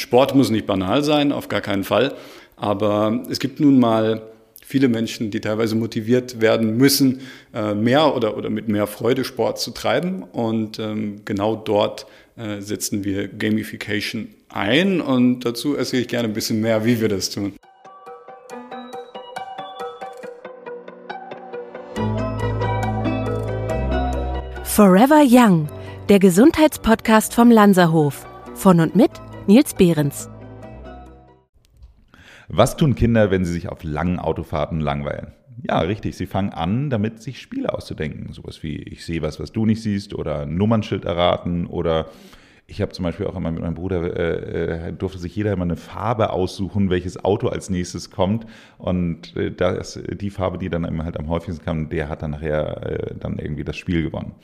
Sport muss nicht banal sein, auf gar keinen Fall. Aber es gibt nun mal viele Menschen, die teilweise motiviert werden müssen, äh, mehr oder, oder mit mehr Freude Sport zu treiben. Und ähm, genau dort äh, setzen wir Gamification ein. Und dazu erzähle ich gerne ein bisschen mehr, wie wir das tun. Forever Young, der Gesundheitspodcast vom Lanzerhof. Von und mit Nils Behrens. Was tun Kinder, wenn sie sich auf langen Autofahrten langweilen? Ja, richtig. Sie fangen an, damit sich Spiele auszudenken. Sowas wie ich sehe was, was du nicht siehst oder Nummernschild erraten oder ich habe zum Beispiel auch immer mit meinem Bruder, äh, äh, durfte sich jeder immer eine Farbe aussuchen, welches Auto als nächstes kommt. Und äh, das, die Farbe, die dann halt am häufigsten kam, der hat dann nachher äh, dann irgendwie das Spiel gewonnen.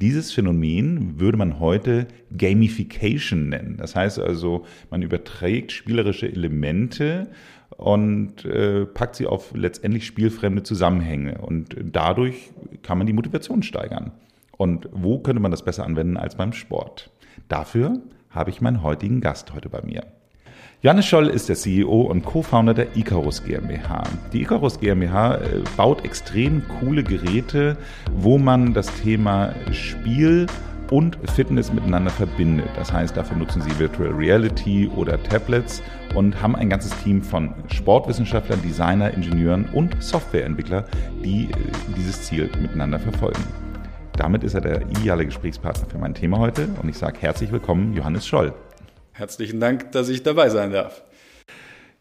Dieses Phänomen würde man heute Gamification nennen. Das heißt also, man überträgt spielerische Elemente und äh, packt sie auf letztendlich spielfremde Zusammenhänge. Und dadurch kann man die Motivation steigern. Und wo könnte man das besser anwenden als beim Sport? Dafür habe ich meinen heutigen Gast heute bei mir. Johannes Scholl ist der CEO und Co-Founder der Icarus GmbH. Die Icarus GmbH äh, baut extrem coole Geräte, wo man das Thema Spiel und Fitness miteinander verbindet. Das heißt, dafür nutzen sie Virtual Reality oder Tablets und haben ein ganzes Team von Sportwissenschaftlern, Designer, Ingenieuren und Softwareentwickler, die äh, dieses Ziel miteinander verfolgen. Damit ist er der ideale Gesprächspartner für mein Thema heute und ich sage herzlich willkommen, Johannes Scholl. Herzlichen Dank, dass ich dabei sein darf.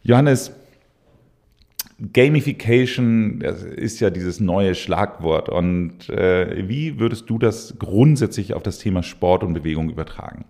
Johannes, Gamification das ist ja dieses neue Schlagwort. Und äh, wie würdest du das grundsätzlich auf das Thema Sport und Bewegung übertragen?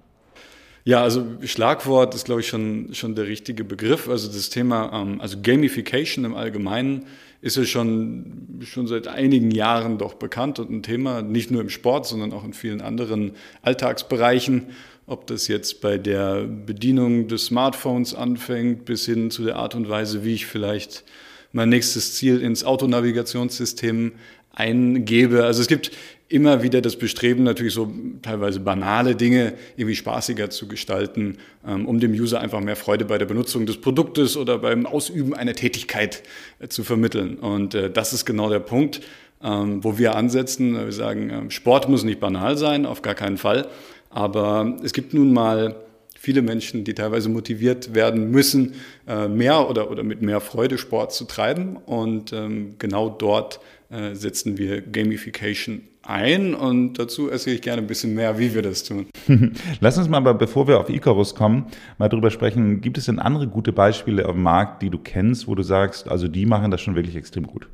Ja, also Schlagwort ist, glaube ich, schon, schon der richtige Begriff. Also das Thema, ähm, also Gamification im Allgemeinen ist ja schon, schon seit einigen Jahren doch bekannt und ein Thema, nicht nur im Sport, sondern auch in vielen anderen Alltagsbereichen ob das jetzt bei der Bedienung des Smartphones anfängt, bis hin zu der Art und Weise, wie ich vielleicht mein nächstes Ziel ins Autonavigationssystem eingebe. Also es gibt immer wieder das Bestreben, natürlich so teilweise banale Dinge irgendwie spaßiger zu gestalten, ähm, um dem User einfach mehr Freude bei der Benutzung des Produktes oder beim Ausüben einer Tätigkeit äh, zu vermitteln. Und äh, das ist genau der Punkt, ähm, wo wir ansetzen. Wir sagen, ähm, Sport muss nicht banal sein, auf gar keinen Fall. Aber es gibt nun mal viele Menschen, die teilweise motiviert werden müssen, äh, mehr oder, oder mit mehr Freude Sport zu treiben. Und ähm, genau dort äh, setzen wir Gamification ein und dazu erzähle ich gerne ein bisschen mehr, wie wir das tun. Lass uns mal, aber bevor wir auf Icarus kommen, mal drüber sprechen. Gibt es denn andere gute Beispiele auf dem Markt, die du kennst, wo du sagst, also die machen das schon wirklich extrem gut?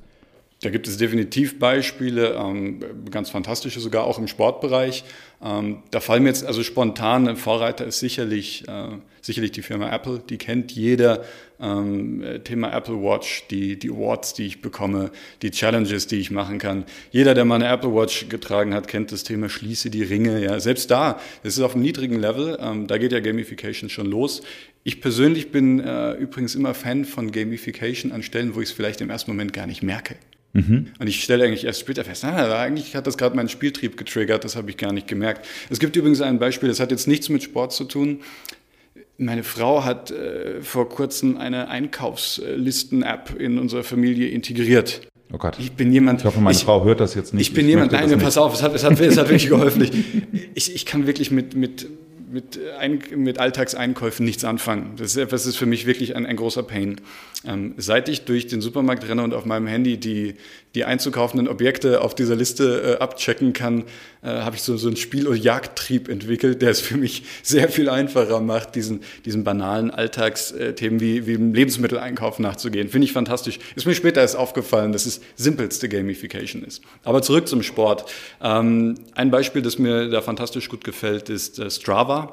Da gibt es definitiv Beispiele, ähm, ganz fantastische sogar auch im Sportbereich. Ähm, da fallen mir jetzt also spontan ein Vorreiter ist sicherlich, äh, sicherlich die Firma Apple. Die kennt jeder. Ähm, Thema Apple Watch, die, die Awards, die ich bekomme, die Challenges, die ich machen kann. Jeder, der mal eine Apple Watch getragen hat, kennt das Thema Schließe die Ringe. Ja, selbst da, das ist auf einem niedrigen Level. Da geht ja Gamification schon los. Ich persönlich bin äh, übrigens immer Fan von Gamification an Stellen, wo ich es vielleicht im ersten Moment gar nicht merke. Mhm. Und ich stelle eigentlich erst später fest, ah, eigentlich hat das gerade meinen Spieltrieb getriggert, das habe ich gar nicht gemerkt. Es gibt übrigens ein Beispiel, das hat jetzt nichts mit Sport zu tun. Meine Frau hat äh, vor kurzem eine Einkaufslisten-App in unserer Familie integriert. Oh Gott. Ich bin jemand. Ich hoffe, meine ich, Frau hört das jetzt nicht. Ich bin ich jemand, nein, pass auf, es hat, es hat, es hat wirklich geholfen. Ich, ich kann wirklich mit, mit mit, ein, mit Alltagseinkäufen nichts anfangen. Das ist, das ist für mich wirklich ein, ein großer Pain. Ähm, seit ich durch den Supermarkt renne und auf meinem Handy die, die einzukaufenden Objekte auf dieser Liste äh, abchecken kann, äh, habe ich so, so einen Spiel- und Jagdtrieb entwickelt, der es für mich sehr viel einfacher macht, diesen, diesen banalen Alltagsthemen wie, wie im Lebensmitteleinkauf nachzugehen. Finde ich fantastisch. Ist mir später erst aufgefallen, dass es simpelste Gamification ist. Aber zurück zum Sport. Ähm, ein Beispiel, das mir da fantastisch gut gefällt, ist äh, Strava.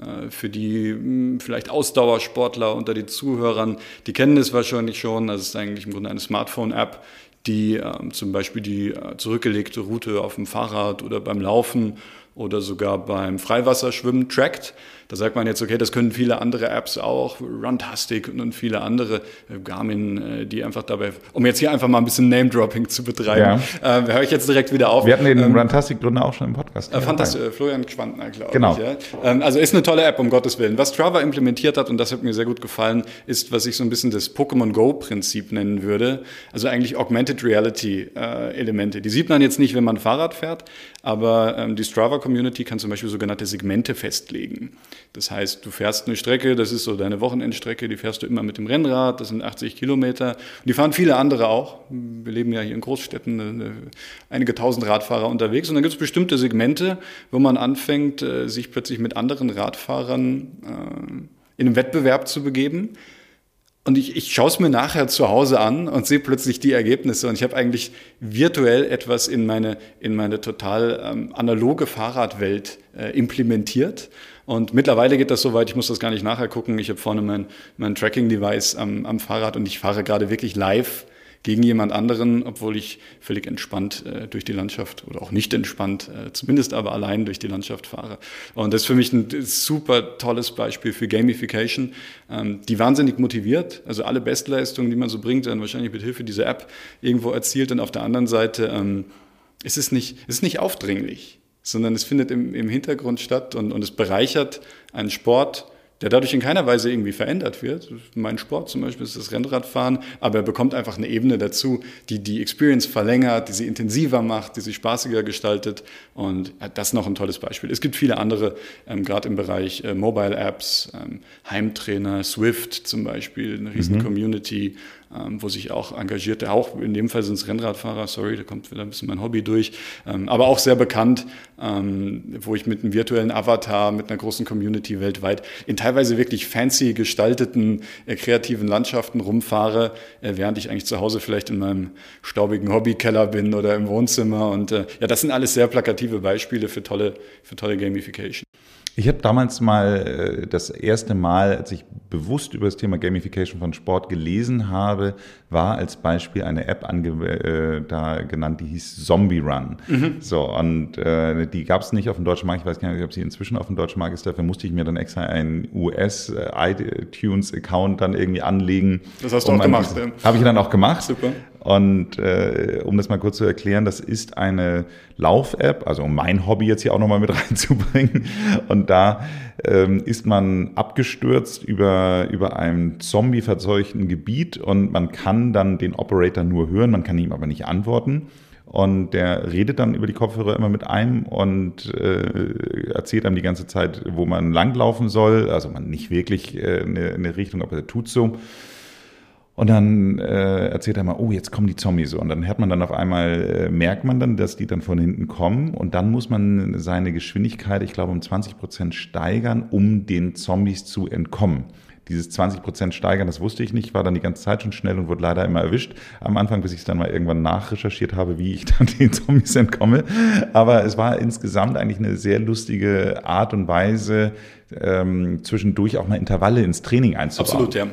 Äh, für die hm, vielleicht Ausdauersportler unter den Zuhörern, die kennen es wahrscheinlich schon. Das ist eigentlich im Grunde eine Smartphone-App, die ähm, zum Beispiel die äh, zurückgelegte Route auf dem Fahrrad oder beim Laufen oder sogar beim Freiwasserschwimmen trackt. Da sagt man jetzt, okay, das können viele andere Apps auch, Runtastic und viele andere, äh, Garmin, äh, die einfach dabei, um jetzt hier einfach mal ein bisschen Name-Dropping zu betreiben, ja. äh, höre ich jetzt direkt wieder auf. Wir hatten den ähm, Runtastic-Gründer auch schon im Podcast. Äh, Fantastisch, äh, Florian Schwandner, glaube genau. ich. Ja. Ähm, also ist eine tolle App, um Gottes Willen. Was Strava implementiert hat, und das hat mir sehr gut gefallen, ist, was ich so ein bisschen das Pokémon Go-Prinzip nennen würde. Also eigentlich Augmented Reality-Elemente. die sieht man jetzt nicht, wenn man Fahrrad fährt, aber ähm, die Strava-Community kann zum Beispiel sogenannte Segmente festlegen. Das heißt, du fährst eine Strecke, das ist so deine Wochenendstrecke, die fährst du immer mit dem Rennrad, das sind 80 Kilometer. Und die fahren viele andere auch. Wir leben ja hier in Großstädten, eine, einige tausend Radfahrer unterwegs. Und dann gibt es bestimmte Segmente, wo man anfängt, äh, sich plötzlich mit anderen Radfahrern äh, in einen Wettbewerb zu begeben. Und ich, ich schaue es mir nachher zu Hause an und sehe plötzlich die Ergebnisse. Und ich habe eigentlich virtuell etwas in meine, in meine total ähm, analoge Fahrradwelt äh, implementiert. Und mittlerweile geht das so weit, ich muss das gar nicht nachher gucken. Ich habe vorne mein, mein Tracking-Device am, am Fahrrad und ich fahre gerade wirklich live gegen jemand anderen, obwohl ich völlig entspannt äh, durch die Landschaft oder auch nicht entspannt, äh, zumindest aber allein durch die Landschaft fahre. Und das ist für mich ein super tolles Beispiel für Gamification, ähm, die wahnsinnig motiviert. Also alle Bestleistungen, die man so bringt, dann wahrscheinlich mit Hilfe dieser App irgendwo erzielt. Und auf der anderen Seite ähm, ist es nicht, ist nicht aufdringlich, sondern es findet im, im Hintergrund statt und, und es bereichert einen Sport, der dadurch in keiner Weise irgendwie verändert wird. Mein Sport zum Beispiel ist das Rennradfahren, aber er bekommt einfach eine Ebene dazu, die die Experience verlängert, die sie intensiver macht, die sie spaßiger gestaltet. Und das ist noch ein tolles Beispiel. Es gibt viele andere, ähm, gerade im Bereich äh, Mobile Apps, ähm, Heimtrainer, Swift zum Beispiel, eine riesen mhm. Community wo sich auch engagierte, auch in dem Fall sind es Rennradfahrer, sorry, da kommt wieder ein bisschen mein Hobby durch, ähm, aber auch sehr bekannt, ähm, wo ich mit einem virtuellen Avatar, mit einer großen Community weltweit in teilweise wirklich fancy gestalteten, äh, kreativen Landschaften rumfahre, äh, während ich eigentlich zu Hause vielleicht in meinem staubigen Hobbykeller bin oder im Wohnzimmer. Und äh, ja, das sind alles sehr plakative Beispiele für tolle, für tolle Gamification. Ich habe damals mal das erste Mal, als ich bewusst über das Thema Gamification von Sport gelesen habe, war als Beispiel eine App äh, da genannt, die hieß Zombie Run. Mhm. So, und äh, die gab es nicht auf dem deutschen Markt. Ich weiß gar nicht, ob sie inzwischen auf dem deutschen Markt ist. Dafür musste ich mir dann extra einen US-iTunes-Account dann irgendwie anlegen. Das hast du um auch gemacht. Ja. Habe ich dann auch gemacht. Super. Und äh, um das mal kurz zu erklären, das ist eine Lauf-App, also um mein Hobby jetzt hier auch nochmal mit reinzubringen. Und da ähm, ist man abgestürzt über, über einem zombie-verzeuchten Gebiet und man kann dann den Operator nur hören, man kann ihm aber nicht antworten. Und der redet dann über die Kopfhörer immer mit einem und äh, erzählt einem die ganze Zeit, wo man langlaufen soll. Also man nicht wirklich äh, eine, eine Richtung, aber er tut so. Und dann äh, erzählt er mal, oh, jetzt kommen die Zombies. Und dann hört man dann auf einmal, äh, merkt man dann, dass die dann von hinten kommen. Und dann muss man seine Geschwindigkeit, ich glaube, um 20 Prozent steigern, um den Zombies zu entkommen. Dieses 20 Prozent steigern, das wusste ich nicht, war dann die ganze Zeit schon schnell und wurde leider immer erwischt. Am Anfang, bis ich es dann mal irgendwann nachrecherchiert habe, wie ich dann den Zombies entkomme. Aber es war insgesamt eigentlich eine sehr lustige Art und Weise, ähm, zwischendurch auch mal Intervalle ins Training einzubauen. Absolut, ja.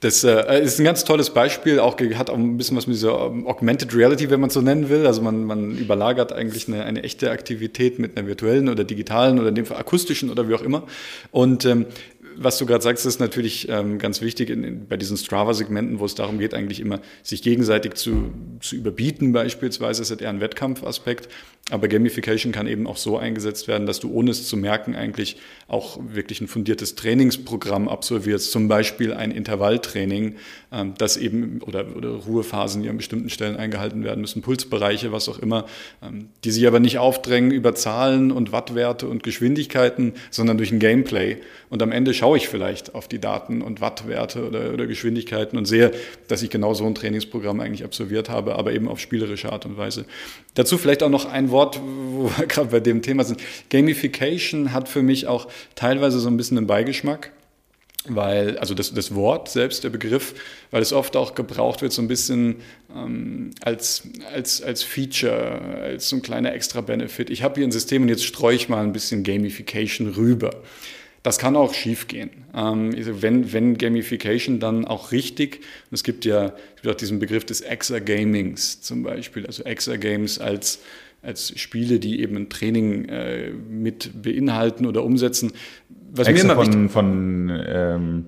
Das äh, ist ein ganz tolles Beispiel, auch hat auch ein bisschen was mit dieser um, Augmented Reality, wenn man so nennen will. Also man, man überlagert eigentlich eine, eine echte Aktivität mit einer virtuellen oder digitalen oder in dem Fall akustischen oder wie auch immer. Und ähm, was du gerade sagst, ist natürlich ähm, ganz wichtig in, in, bei diesen Strava-Segmenten, wo es darum geht, eigentlich immer sich gegenseitig zu, zu überbieten beispielsweise. Das ist eher ein Wettkampfaspekt. Aber Gamification kann eben auch so eingesetzt werden, dass du ohne es zu merken eigentlich auch wirklich ein fundiertes Trainingsprogramm absolvierst. Zum Beispiel ein Intervalltraining, ähm, das eben oder, oder Ruhephasen, die an bestimmten Stellen eingehalten werden müssen, Pulsbereiche, was auch immer, ähm, die sich aber nicht aufdrängen über Zahlen und Wattwerte und Geschwindigkeiten, sondern durch ein Gameplay. Und am Ende schaue ich vielleicht auf die Daten und Wattwerte oder, oder Geschwindigkeiten und sehe, dass ich genau so ein Trainingsprogramm eigentlich absolviert habe, aber eben auf spielerische Art und Weise. Dazu vielleicht auch noch ein Wort, wo wir gerade bei dem Thema sind. Gamification hat für mich auch teilweise so ein bisschen einen Beigeschmack weil, also das, das Wort selbst, der Begriff, weil es oft auch gebraucht wird, so ein bisschen ähm, als, als, als Feature, als so ein kleiner extra Benefit. Ich habe hier ein System und jetzt streue ich mal ein bisschen Gamification rüber. Das kann auch schiefgehen. Ähm, also wenn, wenn Gamification dann auch richtig, es gibt ja es gibt auch diesen Begriff des Exergamings zum Beispiel, also Exergames als als Spiele, die eben ein Training äh, mit beinhalten oder umsetzen. Was Extra mir immer von, von ähm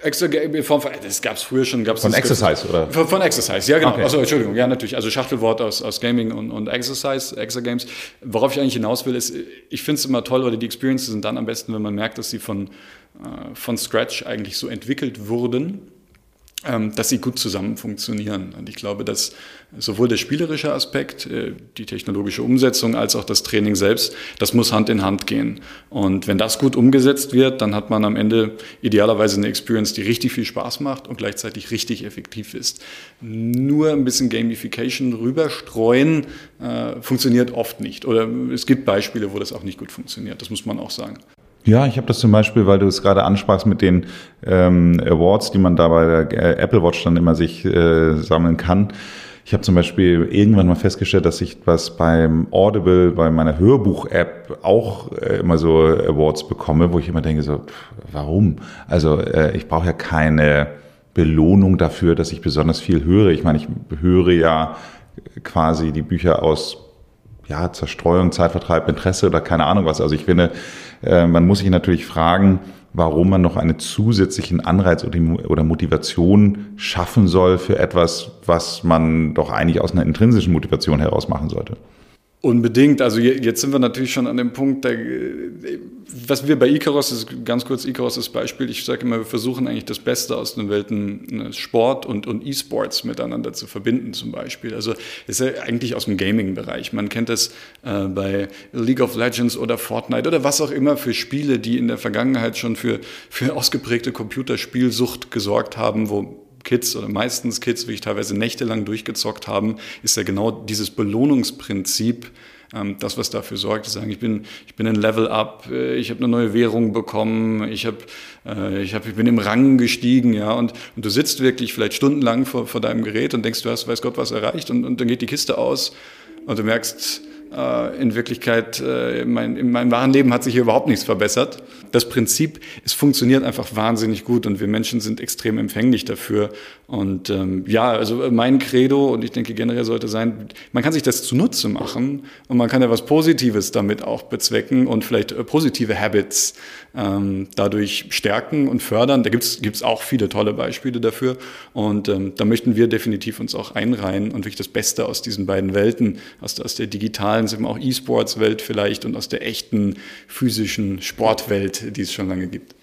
Extra das gab es früher schon. Gab's von Exercise, oder? Von, von, Exercise, ja genau. Okay. Also Entschuldigung, ja natürlich. Also Schachtelwort aus, aus Gaming und, und Exercise, Exergames. Worauf ich eigentlich hinaus will, ist, ich finde es immer toll, oder die Experiences sind dann am besten, wenn man merkt, dass sie von, äh, von Scratch eigentlich so entwickelt wurden dass sie gut zusammen funktionieren. Und ich glaube, dass sowohl der spielerische Aspekt, äh, die technologische Umsetzung, als auch das Training selbst, das muss Hand in Hand gehen. Und wenn das gut umgesetzt wird, dann hat man am Ende idealerweise eine Experience, die richtig viel Spaß macht und gleichzeitig richtig effektiv ist. Nur ein bisschen Gamification rüberstreuen äh, funktioniert oft nicht. Oder es gibt Beispiele, wo das auch nicht gut funktioniert. Das muss man auch sagen. Ja, ich habe das zum Beispiel, weil du es gerade ansprachst mit den ähm, Awards, die man da bei der äh, Apple Watch dann immer sich äh, sammeln kann. Ich habe zum Beispiel irgendwann mal festgestellt, dass ich was beim Audible, bei meiner Hörbuch-App auch äh, immer so Awards bekomme, wo ich immer denke, so, warum? Also äh, ich brauche ja keine Belohnung dafür, dass ich besonders viel höre. Ich meine, ich höre ja quasi die Bücher aus ja, Zerstreuung, Zeitvertreib, Interesse oder keine Ahnung was. Also ich finde, äh, man muss sich natürlich fragen, warum man noch einen zusätzlichen Anreiz oder Motivation schaffen soll für etwas, was man doch eigentlich aus einer intrinsischen Motivation heraus machen sollte. Unbedingt. Also jetzt sind wir natürlich schon an dem Punkt, der, was wir bei Icaros, ist ganz kurz Icaros das Beispiel, ich sage immer, wir versuchen eigentlich das Beste aus den Welten ne, Sport und, und E-Sports miteinander zu verbinden zum Beispiel. Also ist ja eigentlich aus dem Gaming-Bereich. Man kennt das äh, bei League of Legends oder Fortnite oder was auch immer für Spiele, die in der Vergangenheit schon für, für ausgeprägte Computerspielsucht gesorgt haben, wo Kids oder meistens Kids wirklich teilweise nächtelang durchgezockt haben, ist ja genau dieses Belohnungsprinzip, ähm, das, was dafür sorgt, zu sagen, ich bin, ich bin ein Level up, äh, ich habe eine neue Währung bekommen, ich, hab, äh, ich, hab, ich bin im Rang gestiegen, ja, und, und du sitzt wirklich vielleicht stundenlang vor, vor deinem Gerät und denkst, du hast, weiß Gott, was erreicht, und, und dann geht die Kiste aus und du merkst, in Wirklichkeit, äh, in, mein, in meinem wahren Leben hat sich hier überhaupt nichts verbessert. Das Prinzip, es funktioniert einfach wahnsinnig gut und wir Menschen sind extrem empfänglich dafür. Und ähm, ja, also mein Credo und ich denke generell sollte sein, man kann sich das zunutze machen und man kann ja was Positives damit auch bezwecken und vielleicht äh, positive Habits ähm, dadurch stärken und fördern. Da gibt's gibt's auch viele tolle Beispiele dafür und ähm, da möchten wir definitiv uns auch einreihen und wirklich das Beste aus diesen beiden Welten, aus, aus der digitalen, sagen wir auch E-Sports-Welt vielleicht und aus der echten physischen Sportwelt, die es schon lange gibt.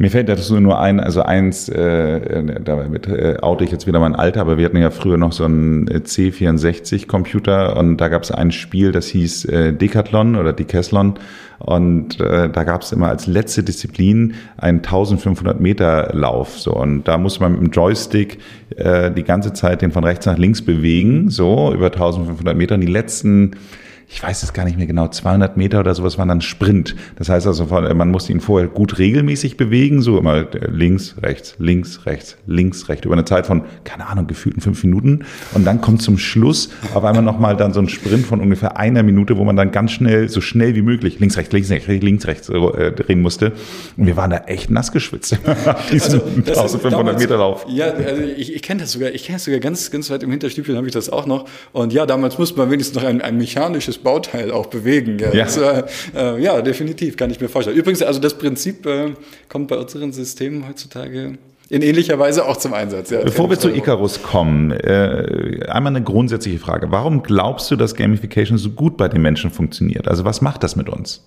Mir fällt dazu nur ein, also eins, äh, damit äh, oute ich jetzt wieder mein Alter, aber wir hatten ja früher noch so einen äh, C64-Computer und da gab es ein Spiel, das hieß äh, Decathlon oder Decathlon und äh, da gab es immer als letzte Disziplin einen 1500 Meter Lauf so und da musste man mit dem Joystick äh, die ganze Zeit den von rechts nach links bewegen, so über 1500 Meter und die letzten ich weiß es gar nicht mehr genau, 200 Meter oder sowas waren dann Sprint. Das heißt also, man musste ihn vorher gut regelmäßig bewegen, so immer links, rechts, links, rechts, links, rechts, über eine Zeit von, keine Ahnung, gefühlten fünf Minuten. Und dann kommt zum Schluss auf einmal nochmal dann so ein Sprint von ungefähr einer Minute, wo man dann ganz schnell, so schnell wie möglich, links, rechts, links, rechts, links, rechts äh, drehen musste. Und wir waren da echt nass geschwitzt. also, 1500 Meter Lauf. Ja, also ich, ich kenne das sogar, ich kenne das sogar ganz, ganz weit im Hinterstübchen habe ich das auch noch. Und ja, damals musste man wenigstens noch ein, ein mechanisches Bauteil auch bewegen. Ja, ja. Das, äh, ja definitiv, kann ich mir vorstellen. Übrigens, also das Prinzip äh, kommt bei unseren Systemen heutzutage in ähnlicher Weise auch zum Einsatz. Ja, Bevor wir zu Icarus kommen, äh, einmal eine grundsätzliche Frage. Warum glaubst du, dass Gamification so gut bei den Menschen funktioniert? Also was macht das mit uns?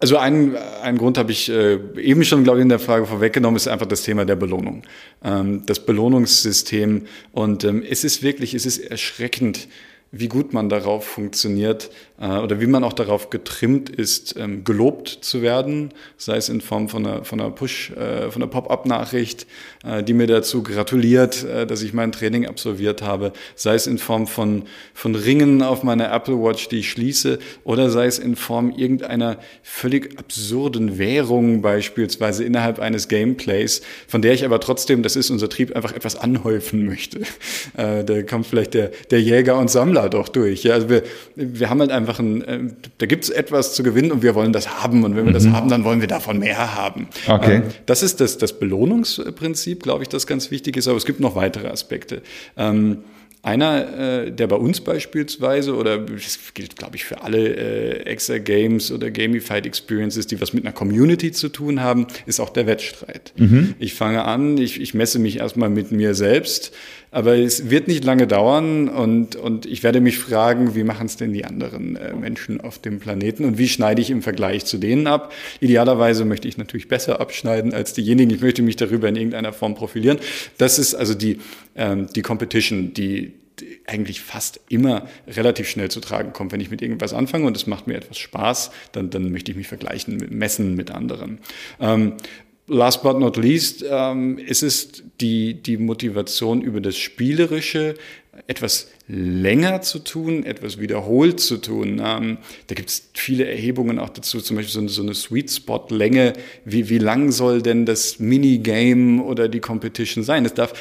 Also einen, einen Grund habe ich äh, eben schon, glaube ich, in der Frage vorweggenommen, ist einfach das Thema der Belohnung. Ähm, das Belohnungssystem. Und ähm, es ist wirklich, es ist erschreckend, wie gut man darauf funktioniert äh, oder wie man auch darauf getrimmt ist, ähm, gelobt zu werden, sei es in Form von einer, von einer Push, äh, von einer Pop-up-Nachricht, äh, die mir dazu gratuliert, äh, dass ich mein Training absolviert habe, sei es in Form von, von Ringen auf meiner Apple Watch, die ich schließe, oder sei es in Form irgendeiner völlig absurden Währung beispielsweise innerhalb eines Gameplays, von der ich aber trotzdem, das ist unser Trieb, einfach etwas anhäufen möchte. Äh, da kommt vielleicht der, der Jäger und Sammler doch durch. Ja? Also wir, wir haben halt einfach ein, äh, da gibt es etwas zu gewinnen und wir wollen das haben. Und wenn wir mhm. das haben, dann wollen wir davon mehr haben. Okay. Ähm, das ist das, das Belohnungsprinzip, glaube ich, das ganz wichtig ist. Aber es gibt noch weitere Aspekte. Ähm, Einer, äh, der bei uns beispielsweise, oder das gilt, glaube ich, für alle äh, Exa-Games oder Gamified Experiences, die was mit einer Community zu tun haben, ist auch der Wettstreit. Mhm. Ich fange an, ich, ich messe mich erstmal mit mir selbst, aber es wird nicht lange dauern und, und ich werde mich fragen, wie machen es denn die anderen äh, Menschen auf dem Planeten und wie schneide ich im Vergleich zu denen ab? Idealerweise möchte ich natürlich besser abschneiden als diejenigen. Ich möchte mich darüber in irgendeiner Form profilieren. Das ist also die, ähm, die Competition, die, die eigentlich fast immer relativ schnell zu tragen kommt. Wenn ich mit irgendwas anfange und es macht mir etwas Spaß, dann, dann möchte ich mich vergleichen, messen mit anderen. Ähm, Last but not least ähm, ist es die, die Motivation über das Spielerische, etwas länger zu tun, etwas wiederholt zu tun. Ähm, da gibt es viele Erhebungen auch dazu, zum Beispiel so eine, so eine Sweet Spot Länge. Wie, wie lang soll denn das Minigame oder die Competition sein? Es darf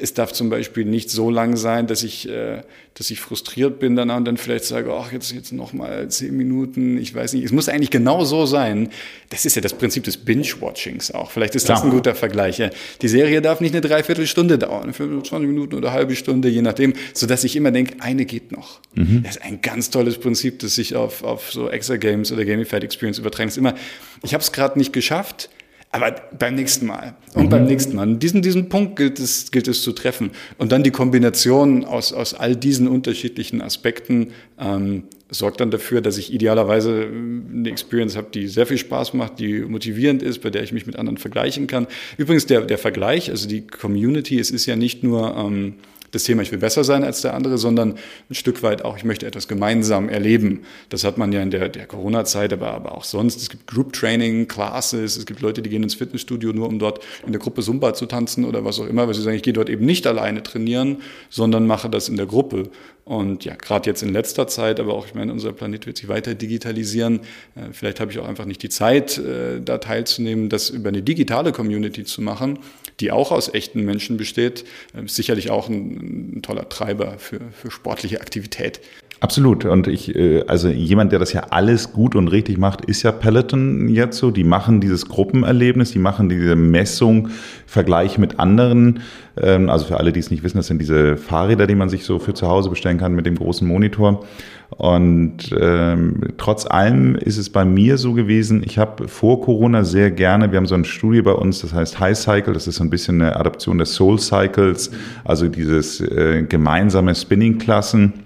es darf zum Beispiel nicht so lang sein, dass ich, äh, dass ich frustriert bin danach und dann vielleicht sage, ach, jetzt, jetzt noch mal zehn Minuten, ich weiß nicht. Es muss eigentlich genau so sein. Das ist ja das Prinzip des Binge-Watchings auch. Vielleicht ist das ja. ein guter Vergleich. Ja. Die Serie darf nicht eine Dreiviertelstunde dauern, 25 Minuten oder eine halbe Stunde, je nachdem, sodass ich immer denke, eine geht noch. Mhm. Das ist ein ganz tolles Prinzip, das sich auf, auf so Extra-Games oder Gamified Experience übertragen. ist immer, ich habe es gerade nicht geschafft, aber beim nächsten Mal und mhm. beim nächsten Mal. Diesen, diesen Punkt gilt es, gilt es zu treffen. Und dann die Kombination aus, aus all diesen unterschiedlichen Aspekten ähm, sorgt dann dafür, dass ich idealerweise äh, eine Experience habe, die sehr viel Spaß macht, die motivierend ist, bei der ich mich mit anderen vergleichen kann. Übrigens der, der Vergleich, also die Community, es ist ja nicht nur... Ähm, das Thema, ich will besser sein als der andere, sondern ein Stück weit auch, ich möchte etwas gemeinsam erleben. Das hat man ja in der, der Corona-Zeit, aber, aber auch sonst. Es gibt Group Training, Classes, es gibt Leute, die gehen ins Fitnessstudio nur, um dort in der Gruppe Zumba zu tanzen oder was auch immer, weil sie sagen, ich gehe dort eben nicht alleine trainieren, sondern mache das in der Gruppe. Und ja, gerade jetzt in letzter Zeit, aber auch, ich meine, unser Planet wird sich weiter digitalisieren. Äh, vielleicht habe ich auch einfach nicht die Zeit, äh, da teilzunehmen, das über eine digitale Community zu machen die auch aus echten Menschen besteht, äh, sicherlich auch ein, ein toller Treiber für, für sportliche Aktivität. Absolut. Und ich, äh, also jemand, der das ja alles gut und richtig macht, ist ja Peloton jetzt so. Die machen dieses Gruppenerlebnis, die machen diese Messung, Vergleich mit anderen. Ähm, also für alle, die es nicht wissen, das sind diese Fahrräder, die man sich so für zu Hause bestellen kann mit dem großen Monitor. Und ähm, trotz allem ist es bei mir so gewesen, ich habe vor Corona sehr gerne, wir haben so ein Studio bei uns, das heißt High Cycle, das ist so ein bisschen eine Adaption des Soul Cycles, also dieses äh, gemeinsame Spinning-Klassen.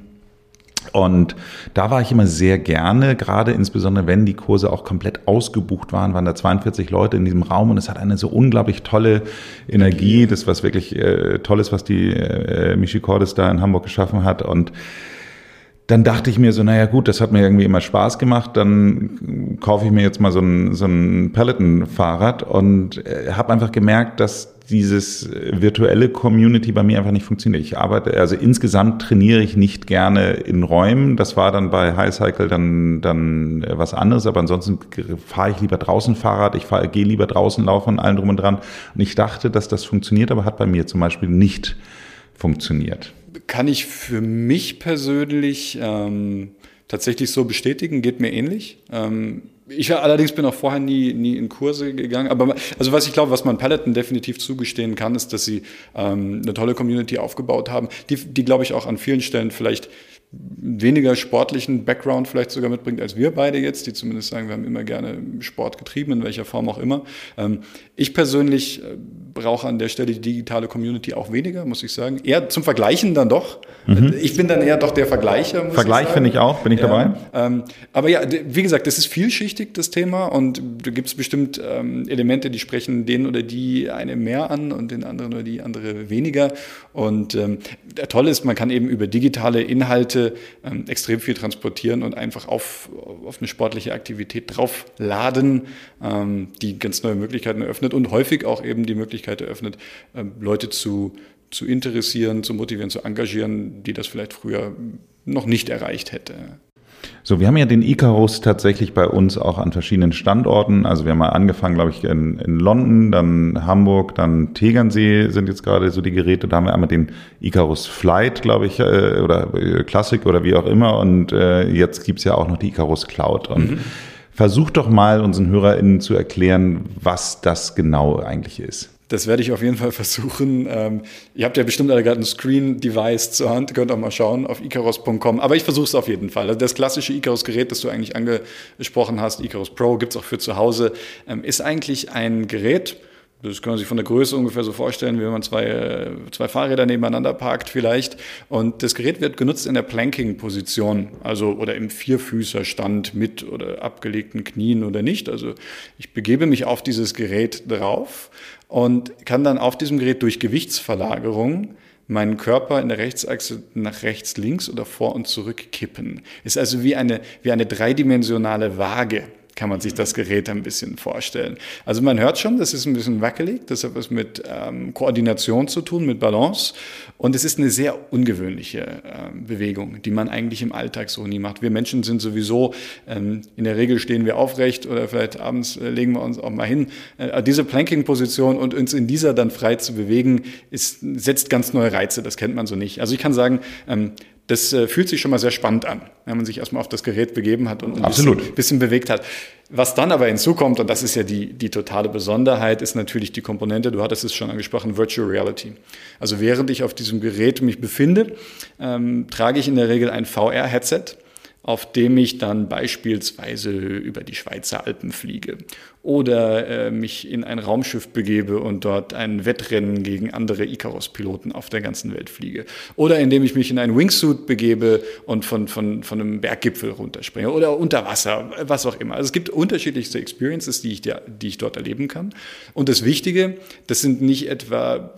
Und da war ich immer sehr gerne, gerade insbesondere wenn die Kurse auch komplett ausgebucht waren, waren da 42 Leute in diesem Raum und es hat eine so unglaublich tolle Energie, das was wirklich äh, toll ist, was die äh, Michi Cordes da in Hamburg geschaffen hat. Und dann dachte ich mir so, naja gut, das hat mir irgendwie immer Spaß gemacht, dann kaufe ich mir jetzt mal so ein, so ein Peloton-Fahrrad und äh, habe einfach gemerkt, dass dieses virtuelle Community bei mir einfach nicht funktioniert. Ich arbeite, also insgesamt trainiere ich nicht gerne in Räumen. Das war dann bei High Cycle dann, dann was anderes, aber ansonsten fahre ich lieber draußen Fahrrad, ich fahre, gehe lieber draußen laufen, allen drum und dran. Und ich dachte, dass das funktioniert, aber hat bei mir zum Beispiel nicht funktioniert kann ich für mich persönlich ähm, tatsächlich so bestätigen, geht mir ähnlich. Ähm, ich allerdings bin auch vorher nie, nie in Kurse gegangen. Aber also was ich glaube, was man Peloton definitiv zugestehen kann, ist, dass sie ähm, eine tolle Community aufgebaut haben, die, die glaube ich auch an vielen Stellen vielleicht weniger sportlichen Background vielleicht sogar mitbringt als wir beide jetzt, die zumindest sagen, wir haben immer gerne Sport getrieben, in welcher Form auch immer. Ähm, ich persönlich äh, brauche an der Stelle die digitale Community auch weniger, muss ich sagen. Eher zum Vergleichen dann doch. Mhm. Ich bin dann eher doch der Vergleicher. Vergleich finde ich auch, bin ich ja, dabei. Ähm, aber ja, wie gesagt, das ist vielschichtig, das Thema. Und da gibt es bestimmt ähm, Elemente, die sprechen den oder die eine mehr an und den anderen oder die andere weniger. Und ähm, der Tolle ist, man kann eben über digitale Inhalte ähm, extrem viel transportieren und einfach auf, auf eine sportliche Aktivität draufladen, ähm, die ganz neue Möglichkeiten eröffnet und häufig auch eben die Möglichkeit eröffnet, ähm, Leute zu, zu interessieren, zu motivieren, zu engagieren, die das vielleicht früher noch nicht erreicht hätte. So, wir haben ja den Icarus tatsächlich bei uns auch an verschiedenen Standorten. Also wir haben mal angefangen, glaube ich, in, in London, dann Hamburg, dann Tegernsee sind jetzt gerade so die Geräte. Da haben wir einmal den Icarus Flight, glaube ich, äh, oder äh, Classic oder wie auch immer. Und äh, jetzt gibt's ja auch noch die Icarus Cloud. Und mhm Versuch doch mal unseren HörerInnen zu erklären, was das genau eigentlich ist. Das werde ich auf jeden Fall versuchen. Ähm, ihr habt ja bestimmt alle gerade ein Screen-Device zur Hand, könnt auch mal schauen auf icaros.com. Aber ich versuche es auf jeden Fall. Also das klassische Icaros-Gerät, das du eigentlich angesprochen hast, Icaros Pro, gibt es auch für zu Hause, ähm, ist eigentlich ein Gerät, das kann man sich von der Größe ungefähr so vorstellen, wie wenn man zwei, äh, zwei Fahrräder nebeneinander parkt vielleicht. Und das Gerät wird genutzt in der Planking-Position, also oder im Vierfüßerstand mit oder abgelegten Knien oder nicht. Also ich begebe mich auf dieses Gerät drauf und kann dann auf diesem Gerät durch Gewichtsverlagerung meinen Körper in der Rechtsachse nach rechts, links oder vor und zurück kippen. Ist also wie eine, wie eine dreidimensionale Waage kann man sich das Gerät ein bisschen vorstellen. Also man hört schon, das ist ein bisschen wackelig, das hat was mit ähm, Koordination zu tun, mit Balance. Und es ist eine sehr ungewöhnliche äh, Bewegung, die man eigentlich im Alltag so nie macht. Wir Menschen sind sowieso, ähm, in der Regel stehen wir aufrecht oder vielleicht abends äh, legen wir uns auch mal hin. Äh, diese Planking-Position und uns in dieser dann frei zu bewegen, ist, setzt ganz neue Reize, das kennt man so nicht. Also ich kann sagen, ähm, das äh, fühlt sich schon mal sehr spannend an, wenn man sich erstmal auf das Gerät begeben hat und ein bisschen, bisschen, bewegt hat. Was dann aber hinzukommt, und das ist ja die, die totale Besonderheit, ist natürlich die Komponente, du hattest es schon angesprochen, Virtual Reality. Also während ich auf diesem Gerät mich befinde, ähm, trage ich in der Regel ein VR-Headset auf dem ich dann beispielsweise über die Schweizer Alpen fliege oder äh, mich in ein Raumschiff begebe und dort ein Wettrennen gegen andere Icarus-Piloten auf der ganzen Welt fliege oder indem ich mich in ein Wingsuit begebe und von, von, von einem Berggipfel runterspringe oder unter Wasser, was auch immer. Also es gibt unterschiedlichste Experiences, die ich, die ich dort erleben kann. Und das Wichtige, das sind nicht etwa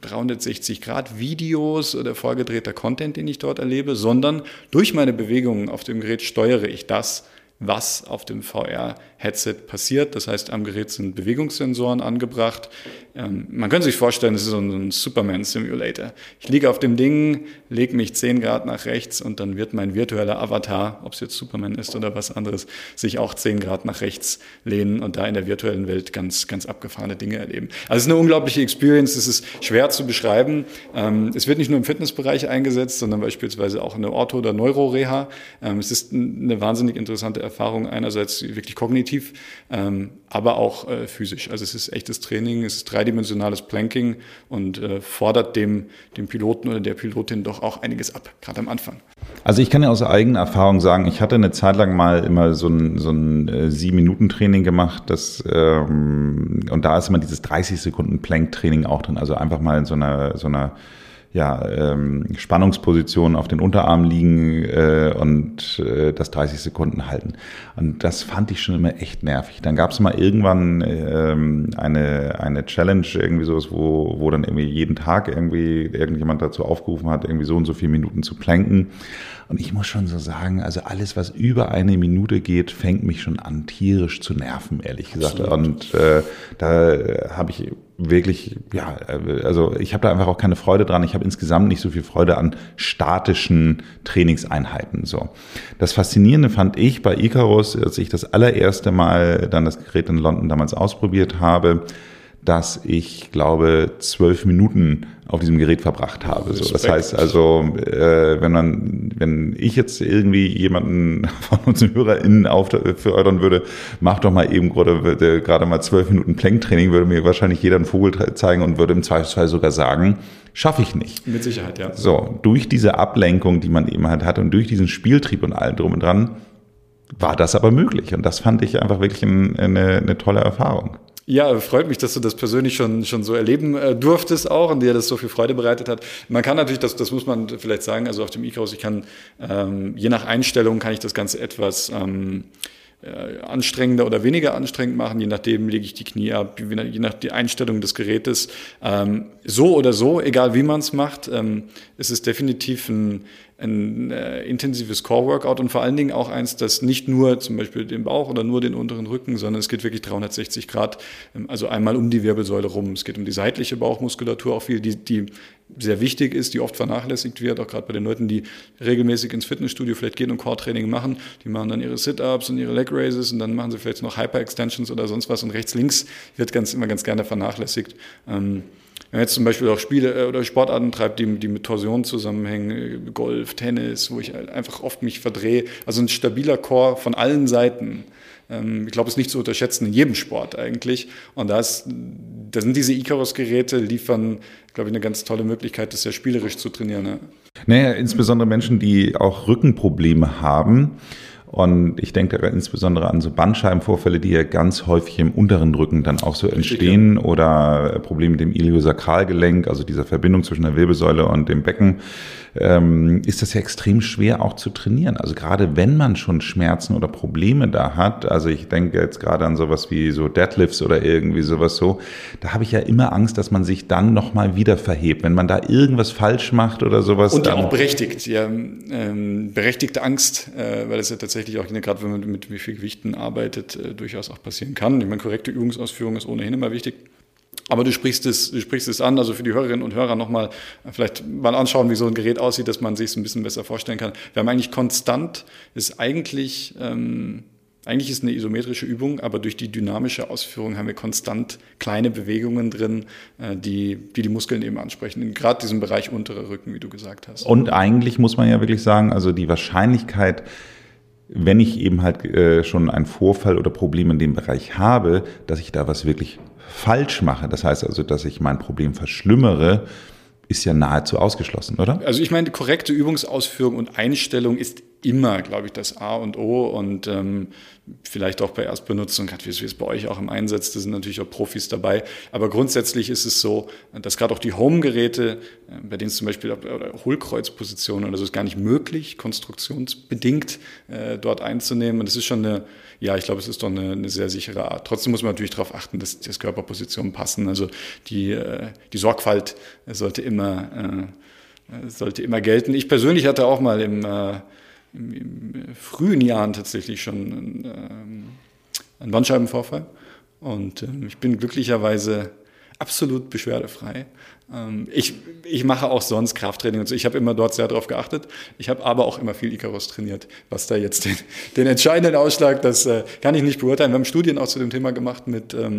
360 hm, Grad Videos oder vorgedrehter Content, den ich dort erlebe, sondern durch meine Bewegungen auf dem Gerät steuere ich das, was auf dem VR-Headset passiert. Das heißt, am Gerät sind Bewegungssensoren angebracht. Ähm, man könnte sich vorstellen, es ist so ein Superman-Simulator. Ich liege auf dem Ding, lege mich 10 Grad nach rechts und dann wird mein virtueller Avatar, ob es jetzt Superman ist oder was anderes, sich auch 10 Grad nach rechts lehnen und da in der virtuellen Welt ganz, ganz abgefahrene Dinge erleben. Also es ist eine unglaubliche Experience, es ist schwer zu beschreiben. Ähm, es wird nicht nur im Fitnessbereich eingesetzt, sondern beispielsweise auch in der Ortho- oder Neuroreha. Ähm, es ist eine wahnsinnig interessante Erfahrung Erfahrung einerseits wirklich kognitiv, ähm, aber auch äh, physisch. Also es ist echtes Training, es ist dreidimensionales Planking und äh, fordert dem, dem Piloten oder der Pilotin doch auch einiges ab, gerade am Anfang. Also ich kann ja aus eigener Erfahrung sagen, ich hatte eine Zeit lang mal immer so ein, so ein äh, Sieben-Minuten-Training gemacht, das, ähm, und da ist immer dieses 30 Sekunden Plank-Training auch drin, also einfach mal in so einer, so einer ja, ähm, Spannungspositionen auf den Unterarm liegen äh, und äh, das 30 Sekunden halten. Und das fand ich schon immer echt nervig. Dann gab es mal irgendwann ähm, eine, eine Challenge, irgendwie sowas, wo, wo dann irgendwie jeden Tag irgendwie irgendjemand dazu aufgerufen hat, irgendwie so und so viele Minuten zu planken. Und ich muss schon so sagen, also alles, was über eine Minute geht, fängt mich schon an, tierisch zu nerven, ehrlich gesagt. Absolut. Und äh, da habe ich wirklich, ja, also ich habe da einfach auch keine Freude dran. Ich habe insgesamt nicht so viel Freude an statischen Trainingseinheiten. So, das Faszinierende fand ich bei Icarus, als ich das allererste Mal dann das Gerät in London damals ausprobiert habe, dass ich glaube zwölf Minuten auf diesem Gerät verbracht habe. So, das heißt also, äh, wenn man, wenn ich jetzt irgendwie jemanden von unseren HörerInnen auffordern würde, mach doch mal eben gerade, gerade mal zwölf Minuten Planktraining, würde mir wahrscheinlich jeder einen Vogel zeigen und würde im Zweifelsfall sogar sagen, schaffe ich nicht. Mit Sicherheit, ja. So, durch diese Ablenkung, die man eben halt hat und durch diesen Spieltrieb und allem drum und dran, war das aber möglich. Und das fand ich einfach wirklich eine, eine tolle Erfahrung. Ja, freut mich, dass du das persönlich schon, schon so erleben äh, durftest auch und dir das so viel Freude bereitet hat. Man kann natürlich, das, das muss man vielleicht sagen, also auf dem E-Cross, ich kann, ähm, je nach Einstellung kann ich das Ganze etwas ähm, äh, anstrengender oder weniger anstrengend machen, je nachdem lege ich die Knie ab, je nach die Einstellung des Gerätes. Ähm, so oder so, egal wie man es macht, ähm, es ist definitiv ein, ein äh, intensives Core-Workout und vor allen Dingen auch eins, das nicht nur zum Beispiel den Bauch oder nur den unteren Rücken, sondern es geht wirklich 360 Grad, ähm, also einmal um die Wirbelsäule rum. Es geht um die seitliche Bauchmuskulatur auch viel, die, die sehr wichtig ist, die oft vernachlässigt wird, auch gerade bei den Leuten, die regelmäßig ins Fitnessstudio vielleicht gehen und Core-Training machen. Die machen dann ihre Sit-Ups und ihre Leg Raises und dann machen sie vielleicht noch Hyper-Extensions oder sonst was und rechts, links wird ganz, immer ganz gerne vernachlässigt. Ähm, wenn jetzt zum Beispiel auch Spiele äh, oder Sportarten treibt, die, die mit Torsion zusammenhängen, äh, Golf, Tennis, wo ich halt einfach oft mich verdrehe, also ein stabiler Core von allen Seiten Ähm, ich glaube, es ist nicht zu unterschätzen in jedem Sport eigentlich. Und da, ist, da sind diese Icarus-Geräte, liefern, glaube ich, eine ganz tolle Möglichkeit, das sehr spielerisch zu trainieren. Ne? Naja, insbesondere Menschen, die auch Rückenprobleme haben. Und ich denke insbesondere an so Bandscheibenvorfälle, die ja ganz häufig im unteren Rücken dann auch so entstehen Richtig, ja. oder Probleme mit dem Iliosakralgelenk, also dieser Verbindung zwischen der Wirbelsäule und dem Becken ähm, ist das ja extrem schwer auch zu trainieren. Also gerade wenn man schon Schmerzen oder Probleme da hat, also ich denke jetzt gerade an sowas wie so Deadlifts oder irgendwie sowas so, da habe ich ja immer Angst, dass man sich dann nochmal wieder verhebt. Wenn man da irgendwas falsch macht oder sowas. Und auch berechtigt, ja, ähm, berechtigte Angst, äh, weil das ja tatsächlich auch, gerade wenn man mit wie viel Gewichten arbeitet, äh, durchaus auch passieren kann. Ich meine, korrekte Übungsausführung ist ohnehin immer wichtig. Aber du sprichst es, du sprichst es an, also für die Hörerinnen und Hörer nochmal vielleicht mal anschauen, wie so ein Gerät aussieht, dass man sich es ein bisschen besser vorstellen kann. Wir haben eigentlich konstant, ist eigentlich, ähm, eigentlich ist eine isometrische Übung, aber durch die dynamische Ausführung haben wir konstant kleine Bewegungen drin, äh, die, die die Muskeln eben ansprechen. Gerade diesen Bereich unterer Rücken, wie du gesagt hast. Und eigentlich muss man ja wirklich sagen, also die Wahrscheinlichkeit, wenn ich eben halt äh, schon einen Vorfall oder Problem in dem Bereich habe, dass ich da was wirklich falsch mache, das heißt also, dass ich mein Problem verschlimmere, ist ja nahezu ausgeschlossen, oder? Also ich meine, korrekte Übungsausführung und Einstellung ist immer, glaube ich, das A und O und ähm, vielleicht auch bei Erstbenutzung, wie es bei euch auch im Einsatz, da sind natürlich auch Profis dabei. Aber grundsätzlich ist es so, dass gerade auch die Home-Geräte, äh, bei denen es zum Beispiel oder Hohlkreuzpositionen oder so ist gar nicht möglich, konstruktionsbedingt äh, dort einzunehmen. Und das ist schon eine, ja, ich glaube, es ist doch eine, eine sehr sichere Art. Trotzdem muss man natürlich darauf achten, dass, dass Körperpositionen passen. Also die, äh, die Sorgfalt sollte immer, äh, sollte immer gelten. Ich persönlich hatte auch mal im äh, im, im frühen Jahren tatsächlich schon einen, ähm, einen Bandscheibenvorfall. Und ähm, ich bin glücklicherweise absolut beschwerdefrei. Ähm, ich, ich mache auch sonst Krafttraining und so. Ich habe immer dort sehr darauf geachtet. Ich habe aber auch immer viel Icarus trainiert. Was da jetzt den, den entscheidenden Ausschlag, das äh, kann ich nicht beurteilen. Wir haben Studien auch zu dem Thema gemacht mit äh,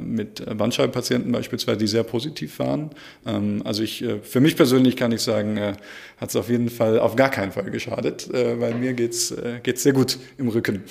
mit Bandscheibenpatienten beispielsweise, die sehr positiv waren. Ähm, also ich, äh, für mich persönlich kann ich sagen, äh, hat es auf jeden Fall, auf gar keinen Fall geschadet, weil mir geht's geht's sehr gut im Rücken.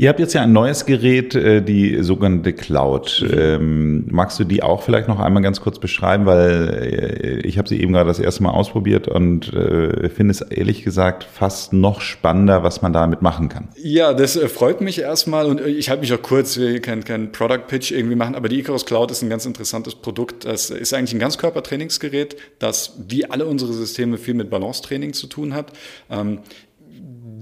Ihr habt jetzt ja ein neues Gerät, äh, die sogenannte Cloud. Mhm. Ähm, magst du die auch vielleicht noch einmal ganz kurz beschreiben, weil äh, ich habe sie eben gerade das erste Mal ausprobiert und äh, finde es ehrlich gesagt fast noch spannender, was man damit machen kann. Ja, das freut mich erstmal und ich halte mich auch kurz, will keinen kein Product Pitch irgendwie machen, aber die Icarus Cloud ist ein ganz interessantes Produkt. Das ist eigentlich ein Ganzkörpertrainingsgerät, das wie alle unsere Systeme viel mit Balancetraining zu tun hat. Ähm,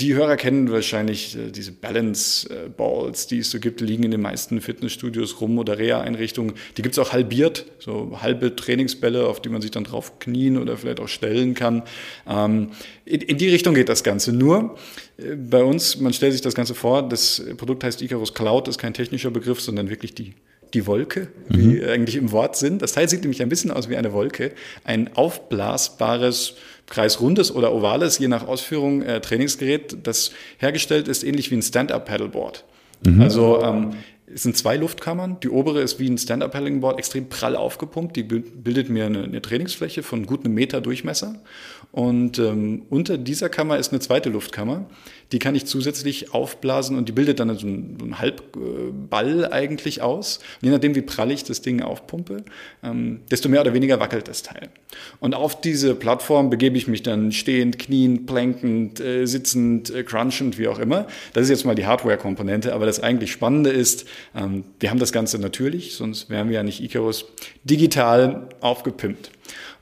die Hörer kennen wahrscheinlich äh, diese Balance äh, Balls, die es so gibt, liegen in den meisten Fitnessstudios rum oder Reha-Einrichtungen. Die gibt es auch halbiert, so halbe Trainingsbälle, auf die man sich dann drauf knien oder vielleicht auch stellen kann. Ähm, in, in, die Richtung geht das Ganze. Nur äh, bei uns, man stellt sich das Ganze vor, das Produkt heißt Icarus Cloud, ist kein technischer Begriff, sondern wirklich die die Wolke, wie mhm. eigentlich im Wort sind. Das Teil sieht nämlich ein bisschen aus wie eine Wolke. Ein aufblasbares, kreisrundes oder ovales, je nach Ausführung, äh, Trainingsgerät, das hergestellt ist, ähnlich wie ein Stand-Up-Paddleboard. Mhm. Also ähm, es sind zwei Luftkammern. Die obere ist wie ein Stand-Up-Paddling-Board extrem prall aufgepumpt. Die bildet mir eine, eine Trainingsfläche von gut einem Meter Durchmesser. Und ähm, unter dieser Kammer ist eine zweite Luftkammer. Die kann ich zusätzlich aufblasen und die bildet dann so einen, einen Halbball eigentlich aus. Und je nachdem, wie prall ich das Ding aufpumpe, ähm, desto mehr oder weniger wackelt das Teil. Und auf diese Plattform begebe ich mich dann stehend, kniend, plankend, äh, sitzend, äh, crunchend, wie auch immer. Das ist jetzt mal die Hardware-Komponente. Aber das eigentlich Spannende ist, ähm, wir haben das Ganze natürlich, sonst wären wir ja nicht Icarus, digital aufgepimpt.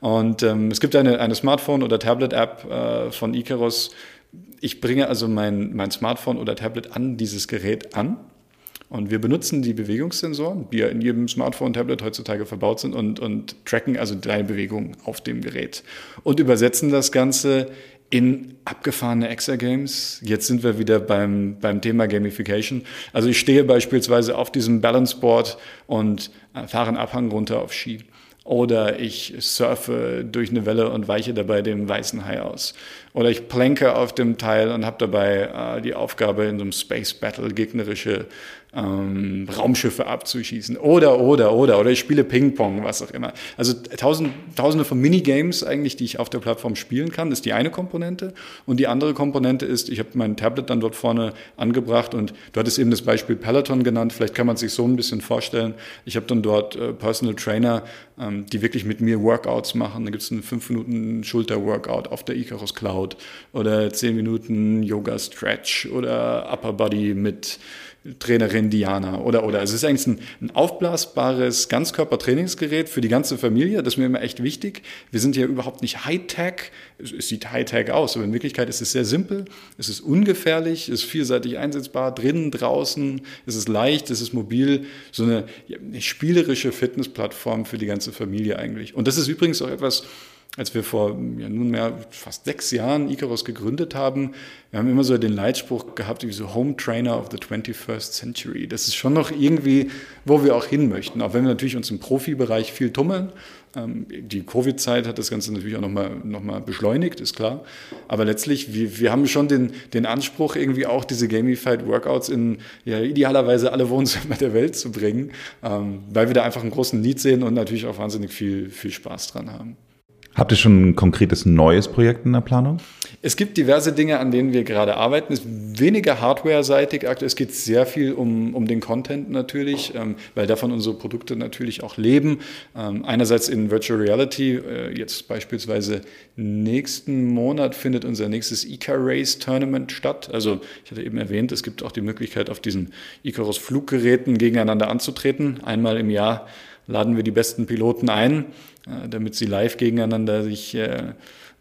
Und ähm, es gibt eine, eine Smartphone- oder Tablet-App äh, von Icarus. Ich bringe also mein, mein Smartphone oder Tablet an dieses Gerät an. Und wir benutzen die Bewegungssensoren, die ja in jedem Smartphone, Tablet heutzutage verbaut sind und, und tracken also drei Bewegungen auf dem Gerät. Und übersetzen das Ganze in abgefahrene Exergames. Jetzt sind wir wieder beim, beim Thema Gamification. Also ich stehe beispielsweise auf diesem Balanceboard und äh, fahre einen Abhang runter auf Ski. Oder ich surfe durch eine Welle und weiche dabei dem weißen Hai aus. Oder ich plänke auf dem Teil und habe dabei äh, die Aufgabe, in so einem Space Battle gegnerische ähm, Raumschiffe abzuschießen oder, oder, oder, oder ich spiele Ping-Pong, was auch immer. Also tausend, tausende von Minigames eigentlich, die ich auf der Plattform spielen kann, ist die eine Komponente. Und die andere Komponente ist, ich habe mein Tablet dann dort vorne angebracht und du hattest eben das Beispiel Peloton genannt, vielleicht kann man sich so ein bisschen vorstellen. Ich habe dann dort äh, Personal Trainer, ähm, die wirklich mit mir Workouts machen. Da gibt es einen 5 Minuten Schulter-Workout auf der Icarus Cloud oder 10 Minuten Yoga-Stretch oder Upper Body mit Trainerin Diana oder oder. Es ist eigentlich ein, ein aufblasbares Ganzkörpertrainingsgerät für die ganze Familie. Das ist mir immer echt wichtig. Wir sind ja überhaupt nicht Hightech. Es, es sieht Hightech aus, aber in Wirklichkeit ist es sehr simpel. Es ist ungefährlich, es ist vielseitig einsetzbar, drinnen, draußen. Es ist leicht, es ist mobil. So eine, eine spielerische Fitnessplattform für die ganze Familie eigentlich. Und das ist übrigens auch etwas, als wir vor ja, nunmehr fast sechs Jahren Icarus gegründet haben, wir haben immer so den Leitspruch gehabt, wie so Home Trainer of the 21st Century. Das ist schon noch irgendwie, wo wir auch hin möchten, auch wenn wir natürlich uns im Profibereich viel tummeln. Ähm, die Covid-Zeit hat das Ganze natürlich auch nochmal noch mal beschleunigt, ist klar. Aber letztlich, wir, wir haben schon den, den Anspruch, irgendwie auch diese Gamified Workouts in ja, idealerweise alle Wohnzimmer der Welt zu bringen, ähm, weil wir da einfach einen großen Need sehen und natürlich auch wahnsinnig viel, viel Spaß dran haben. Habt ihr schon ein konkretes neues Projekt in der Planung? Es gibt diverse Dinge, an denen wir gerade arbeiten. Es ist weniger hardware-seitig aktuell. Es geht sehr viel um, um den Content natürlich, ähm, weil davon unsere Produkte natürlich auch leben. Ähm, einerseits in Virtual Reality. Äh, jetzt beispielsweise nächsten Monat findet unser nächstes Ica-Race Tournament statt. Also ich hatte eben erwähnt, es gibt auch die Möglichkeit, auf diesen Icarus-Fluggeräten gegeneinander anzutreten. Einmal im Jahr laden wir die besten Piloten ein damit sie live gegeneinander sich äh,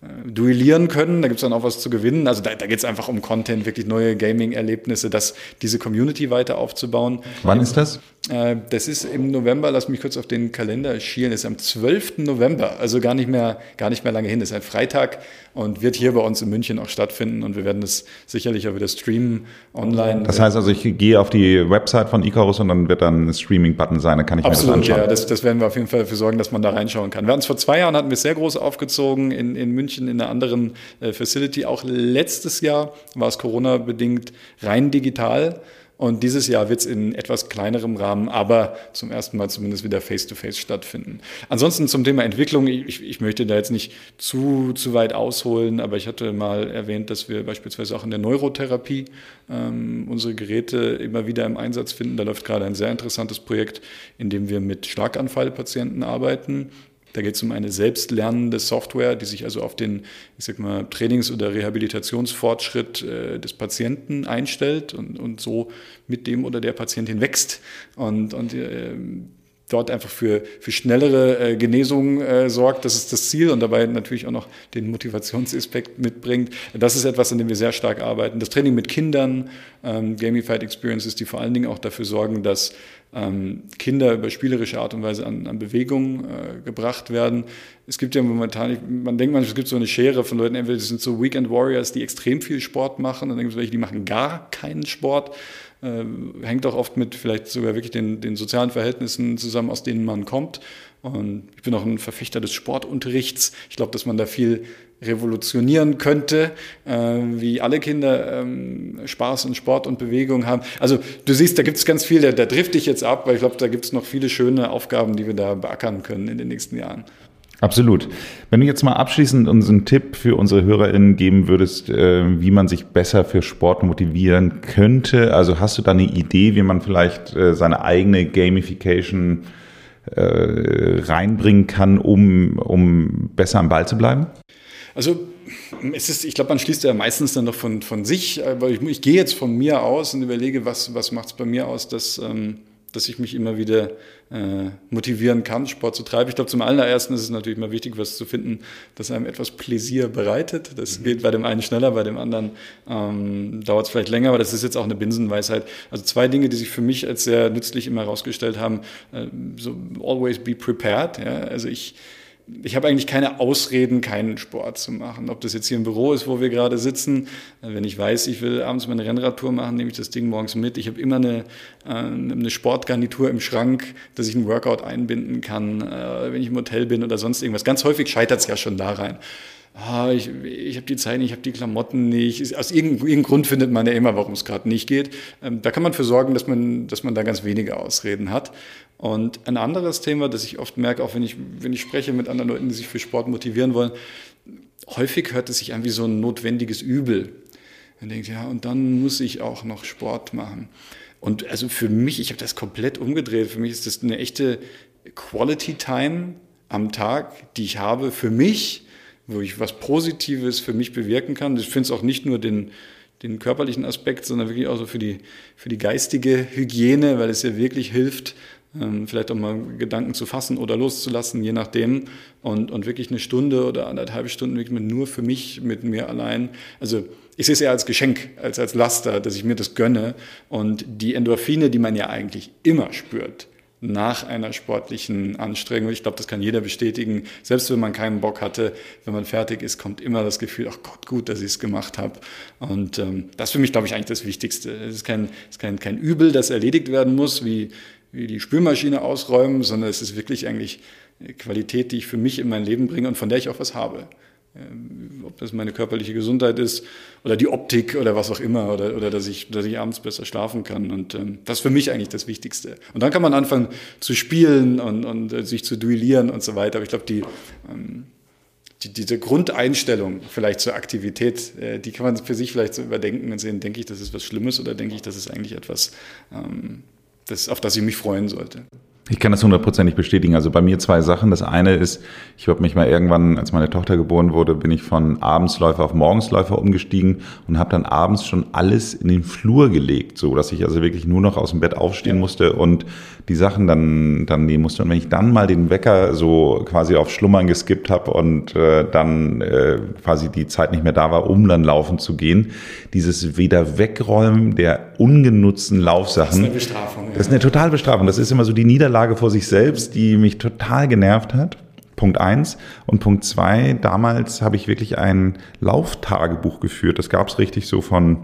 äh, duellieren können. Da gibt es dann auch was zu gewinnen. Also da, da geht es einfach um Content, wirklich neue Gaming-Erlebnisse, dass diese Community weiter aufzubauen. Wann ist das? Äh, das ist im November, lass mich kurz auf den Kalender schielen, ist am 12. November, also gar nicht mehr, gar nicht mehr lange hin. Das ist ein Freitag und wird hier bei uns in München auch stattfinden und wir werden das sicherlich auch wieder streamen online. Das heißt also, ich gehe auf die Website von Icarus und dann wird dann ein Streaming-Button sein, dann kann ich Absolut, mir das anschauen. Ja, das, das werden wir auf jeden Fall dafür sorgen, dass man da reinschauen kann. Wir hatten es vor zwei Jahren, hatten wir es sehr groß aufgezogen in, in München München in einer anderen äh, Facility. Auch letztes Jahr war es Corona-bedingt rein digital. Und dieses Jahr wird es in etwas kleinerem Rahmen, aber zum ersten Mal zumindest wieder face-to-face -face stattfinden. Ansonsten zum Thema Entwicklung, ich, ich, möchte da jetzt nicht zu, zu weit ausholen, aber ich hatte mal erwähnt, dass wir beispielsweise auch in der Neurotherapie ähm, unsere Geräte immer wieder im Einsatz finden. Da läuft gerade ein sehr interessantes Projekt, in dem wir mit Schlaganfallpatienten arbeiten da geht es um eine selbstlernende Software, die sich also auf den, ich sag mal, Trainings- oder Rehabilitationsfortschritt äh, des Patienten einstellt und, und so mit dem oder der Patientin wächst und, und äh, dort einfach für, für schnellere äh, Genesung äh, sorgt. Das ist das Ziel und dabei natürlich auch noch den Motivationsaspekt mitbringt. Das ist etwas, an dem wir sehr stark arbeiten. Das Training mit Kindern, ähm, Gamified Experiences, die vor allen Dingen auch dafür sorgen, dass Kinder über spielerische Art und Weise an, an Bewegung äh, gebracht werden. Es gibt ja momentan, man denkt manchmal, es gibt so eine Schere von Leuten, entweder das sind so Weekend Warriors, die extrem viel Sport machen, und dann gibt es welche, die machen gar keinen Sport. Äh, hängt auch oft mit vielleicht sogar wirklich den, den sozialen Verhältnissen zusammen, aus denen man kommt. Und ich bin auch ein Verfechter des Sportunterrichts. Ich glaube, dass man da viel revolutionieren könnte, äh, wie alle Kinder ähm, Spaß und Sport und Bewegung haben. Also du siehst, da gibt es ganz viel, da, da trifft dich jetzt ab, weil ich glaube, da gibt es noch viele schöne Aufgaben, die wir da beackern können in den nächsten Jahren. Absolut. Wenn du jetzt mal abschließend uns einen Tipp für unsere HörerInnen geben würdest, äh, wie man sich besser für Sport motivieren könnte, also hast du da eine Idee, wie man vielleicht äh, seine eigene Gamification äh, reinbringen kann, um, um besser am Ball zu bleiben? Also es ist, ich glaube, man schließt ja meistens dann noch von, von sich, aber ich, ich gehe jetzt von mir aus und überlege, was, was macht es bei mir aus, dass, ähm, dass ich mich immer wieder äh, motivieren kann, Sport zu treiben. Ich glaube, zum allerersten ist es natürlich mal wichtig, was zu finden, das einem etwas Pläsier bereitet. Das mhm. geht bei dem einen schneller, bei dem anderen ähm, dauert es vielleicht länger, aber das ist jetzt auch eine Binsenweisheit. Also zwei Dinge, die sich für mich als sehr nützlich immer herausgestellt haben, äh, so always be prepared. Ja? Also ich ich habe eigentlich keine Ausreden, keinen Sport zu machen. Ob das jetzt hier im Büro ist, wo wir gerade sitzen, wenn ich weiß, ich will abends meine Rennradtour machen, nehme ich das Ding morgens mit. Ich habe immer eine, äh, eine Sportgarnitur im Schrank, dass ich einen Workout einbinden kann, äh, wenn ich im Hotel bin oder sonst irgendwas. Ganz häufig scheitert es ja schon da rein. oh, ich, ich habe die Zeit nicht, ich habe die Klamotten nicht. Aus irgendeinem, irgendeinem Grund findet man ja immer, warum es gerade nicht geht. Ähm, da kann man für sorgen, dass man, dass man da ganz wenige Ausreden hat. Und ein anderes Thema, das ich oft merke, auch wenn ich, wenn ich spreche mit anderen Leuten, die sich für Sport motivieren wollen, häufig hört es sich an wie so ein notwendiges Übel. Man denkt, ja, und dann muss ich auch noch Sport machen. Und also für mich, ich habe das komplett umgedreht. Für mich ist das eine echte Quality Time am Tag, die ich habe für mich, wo ich was Positives für mich bewirken kann. Ich finde es auch nicht nur den, den körperlichen Aspekt, sondern wirklich auch so für die, für die geistige Hygiene, weil es ja wirklich hilft, vielleicht auch mal Gedanken zu fassen oder loszulassen, je nachdem. Und, und wirklich eine Stunde oder anderthalb Stunden wirklich nur für mich, mit mir allein. Also ich sehe es eher als Geschenk, als als Laster, dass ich mir das gönne. Und die Endorphine, die man ja eigentlich immer spürt, nach einer sportlichen Anstrengung. Ich glaube, das kann jeder bestätigen. Selbst wenn man keinen Bock hatte, wenn man fertig ist, kommt immer das Gefühl, ach Gott, gut, dass ich es gemacht habe. Und ähm, das ist für mich, glaube ich, eigentlich das Wichtigste. Es ist kein, es ist kein, kein Übel, das erledigt werden muss, wie, wie die Spülmaschine ausräumen, sondern es ist wirklich eigentlich Qualität, die ich für mich in mein Leben bringe und von der ich auch was habe. Ähm, ob das meine körperliche Gesundheit ist oder die Optik oder was auch immer oder, oder dass, ich, dass ich abends besser schlafen kann. Und ähm, das ist für mich eigentlich das Wichtigste. Und dann kann man anfangen zu spielen und, und äh, sich zu duellieren und so weiter. Aber ich glaube, die, ähm, die, diese Grundeinstellung vielleicht zur Aktivität, äh, die kann man für sich vielleicht so überdenken und sehen, denke ich, das ist was Schlimmes oder denke ich, das ist eigentlich etwas, ähm, das, auf das ich mich freuen sollte. Ich kann das hundertprozentig bestätigen. Also bei mir zwei Sachen. Das eine ist, ich habe mich mal irgendwann, als meine Tochter geboren wurde, bin ich von Abendsläufer auf Morgensläufer umgestiegen und habe dann abends schon alles in den Flur gelegt, so dass ich also wirklich nur noch aus dem Bett aufstehen musste und die Sachen dann dann nehmen musste. Und wenn ich dann mal den Wecker so quasi auf Schlummern geskippt habe und äh, dann äh, quasi die Zeit nicht mehr da war, um dann laufen zu gehen, dieses wieder wegräumen der ungenutzten Laufsachen. Das ist eine Bestrafung. Ja. Das ist eine total Bestrafung. Das ist immer so die Niederlage vor sich selbst, die mich total genervt hat. Punkt eins Und Punkt zwei damals habe ich wirklich ein Lauftagebuch geführt. Das gab es richtig so von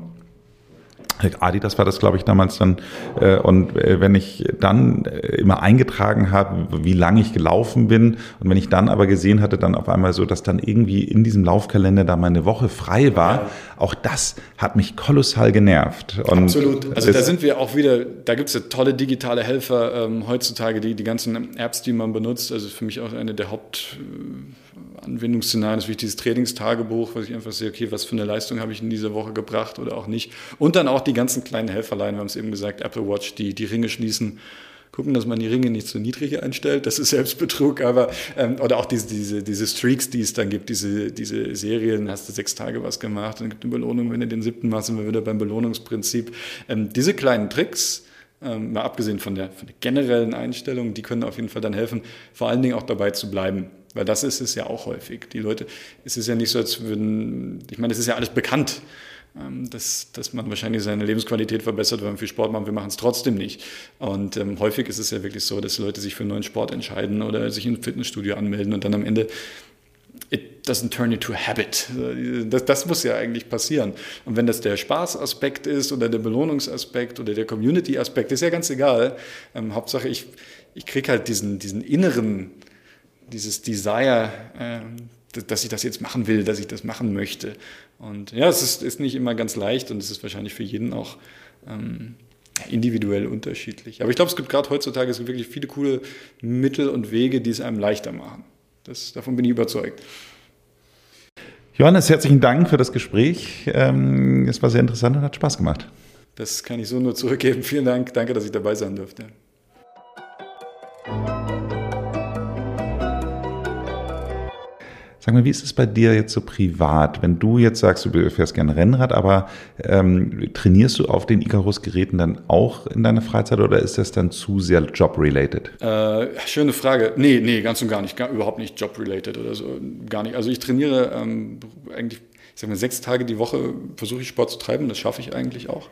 Adidas war das, glaube ich, damals dann. Äh, und äh, wenn ich dann äh, immer eingetragen habe, wie lange ich gelaufen bin, und wenn ich dann aber gesehen hatte, dann auf einmal so, dass dann irgendwie in diesem Laufkalender da meine Woche frei war, ja. auch das hat mich kolossal genervt. Und Absolut. Also da sind wir auch wieder, da gibt es ja tolle digitale Helfer ähm, heutzutage, die, die ganzen Apps, die man benutzt. Also für mich auch eine der Haupt Anwendungsszenarien ist wie dieses Trainingstagebuch, wo ich einfach sehe, okay, was für eine Leistung habe ich in dieser Woche gebracht oder auch nicht. Und dann auch die ganzen kleinen Helferlein, wir haben es eben gesagt, Apple Watch, die die Ringe schließen, gucken, dass man die Ringe nicht zu niedrig einstellt, das ist Selbstbetrug, aber ähm, oder auch diese, diese, diese Streaks, die es dann gibt, diese, diese Serien, hast du sechs Tage was gemacht, dann gibt es eine Belohnung, wenn du den siebten machst, sind wir wieder beim Belohnungsprinzip. Ähm, diese kleinen Tricks, ähm, mal abgesehen von der, von der generellen Einstellung, die können auf jeden Fall dann helfen, vor allen Dingen auch dabei zu bleiben. Weil das ist es ja auch häufig. Die Leute, es ist ja nicht so, als würden, ich meine, es ist ja alles bekannt, ähm, dass, dass man wahrscheinlich seine Lebensqualität verbessert, wenn man viel Sport macht. Wir machen es trotzdem nicht. Und ähm, häufig ist es ja wirklich so, dass Leute sich für einen neuen Sport entscheiden oder sich in ein Fitnessstudio anmelden und dann am Ende it doesn't turn into a habit. Das, das, muss ja eigentlich passieren. Und wenn das der Spaßaspekt ist oder der Belohnungsaspekt oder der Community-Aspekt, ist ja ganz egal. Ähm, Hauptsache, ich, ich kriege halt diesen, diesen inneren dieses Desire, äh, dass ich das jetzt machen will, dass ich das machen möchte. Und ja, es ist, ist nicht immer ganz leicht und es ist wahrscheinlich für jeden auch ähm, individuell unterschiedlich. Aber ich glaube, es gibt gerade heutzutage es gibt wirklich viele coole Mittel und Wege, die es einem leichter machen. Das, davon bin ich überzeugt. Johannes, herzlichen Dank für das Gespräch. Ähm, es war sehr interessant und hat Spaß gemacht. Das kann ich so nur zurückgeben. Vielen Dank. Danke, dass ich dabei sein durfte. Sag mal, wie ist es bei dir jetzt so privat? Wenn du jetzt sagst, du fährst gerne Rennrad, aber ähm, trainierst du auf den Icarus-Geräten dann auch in deiner Freizeit oder ist das dann zu sehr job-related? Äh, schöne Frage. Nee, nee, ganz und gar nicht. Gar, überhaupt nicht job-related oder so. Gar nicht. Also ich trainiere ähm, eigentlich, ich sag mal, sechs Tage die Woche versuche ich Sport zu treiben. Das schaffe ich eigentlich auch.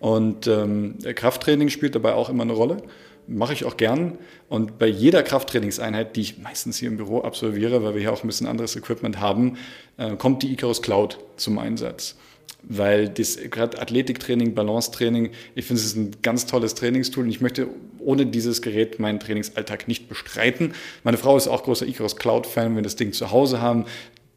Und ähm, Krafttraining spielt dabei auch immer eine Rolle mache ich auch gern. Und bei jeder Krafttrainingseinheit, die ich meistens hier im Büro absolviere, weil wir hier auch ein bisschen anderes Equipment haben, äh, kommt die Icarus Cloud zum Einsatz. Weil das gerade Athletiktraining, Balancetraining, ich finde es ist ein ganz tolles Trainingstool und ich möchte ohne dieses Gerät meinen Trainingsalltag nicht bestreiten. Meine Frau ist auch großer Icarus Cloud-Fan, wenn wir das Ding zu Hause haben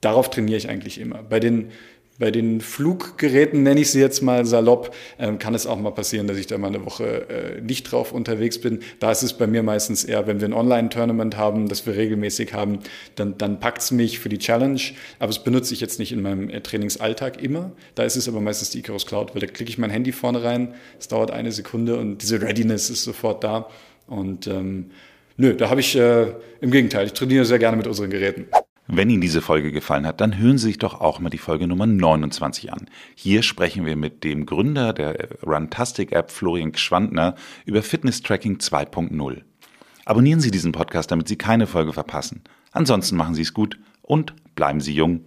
darauf trainiere ich eigentlich immer. Bei den bei den Fluggeräten, nenne ich sie jetzt mal salopp, ähm, kann es auch mal passieren, dass ich da mal eine Woche äh, nicht drauf unterwegs bin. Da ist es bei mir meistens eher, wenn wir ein Online-Tournament haben, das wir regelmäßig haben, dann, dann packt es mich für die Challenge. Aber das benutze ich jetzt nicht in meinem äh, Trainingsalltag immer. Da ist es aber meistens die Icarus Cloud, weil da klicke ich mein Handy vorne rein, es dauert eine Sekunde und diese Readiness ist sofort da. Und ähm, nö, da habe ich äh, im Gegenteil, ich trainiere sehr gerne mit unseren Geräten. Wenn Ihnen diese Folge gefallen hat, dann hören Sie sich doch auch mal die Folge Nummer 29 an. Hier sprechen wir mit dem Gründer der Runtastic App Florian Gschwandner über Fitness Tracking 2.0. Abonnieren Sie diesen Podcast, damit Sie keine Folge verpassen. Ansonsten machen Sie es gut und bleiben Sie jung.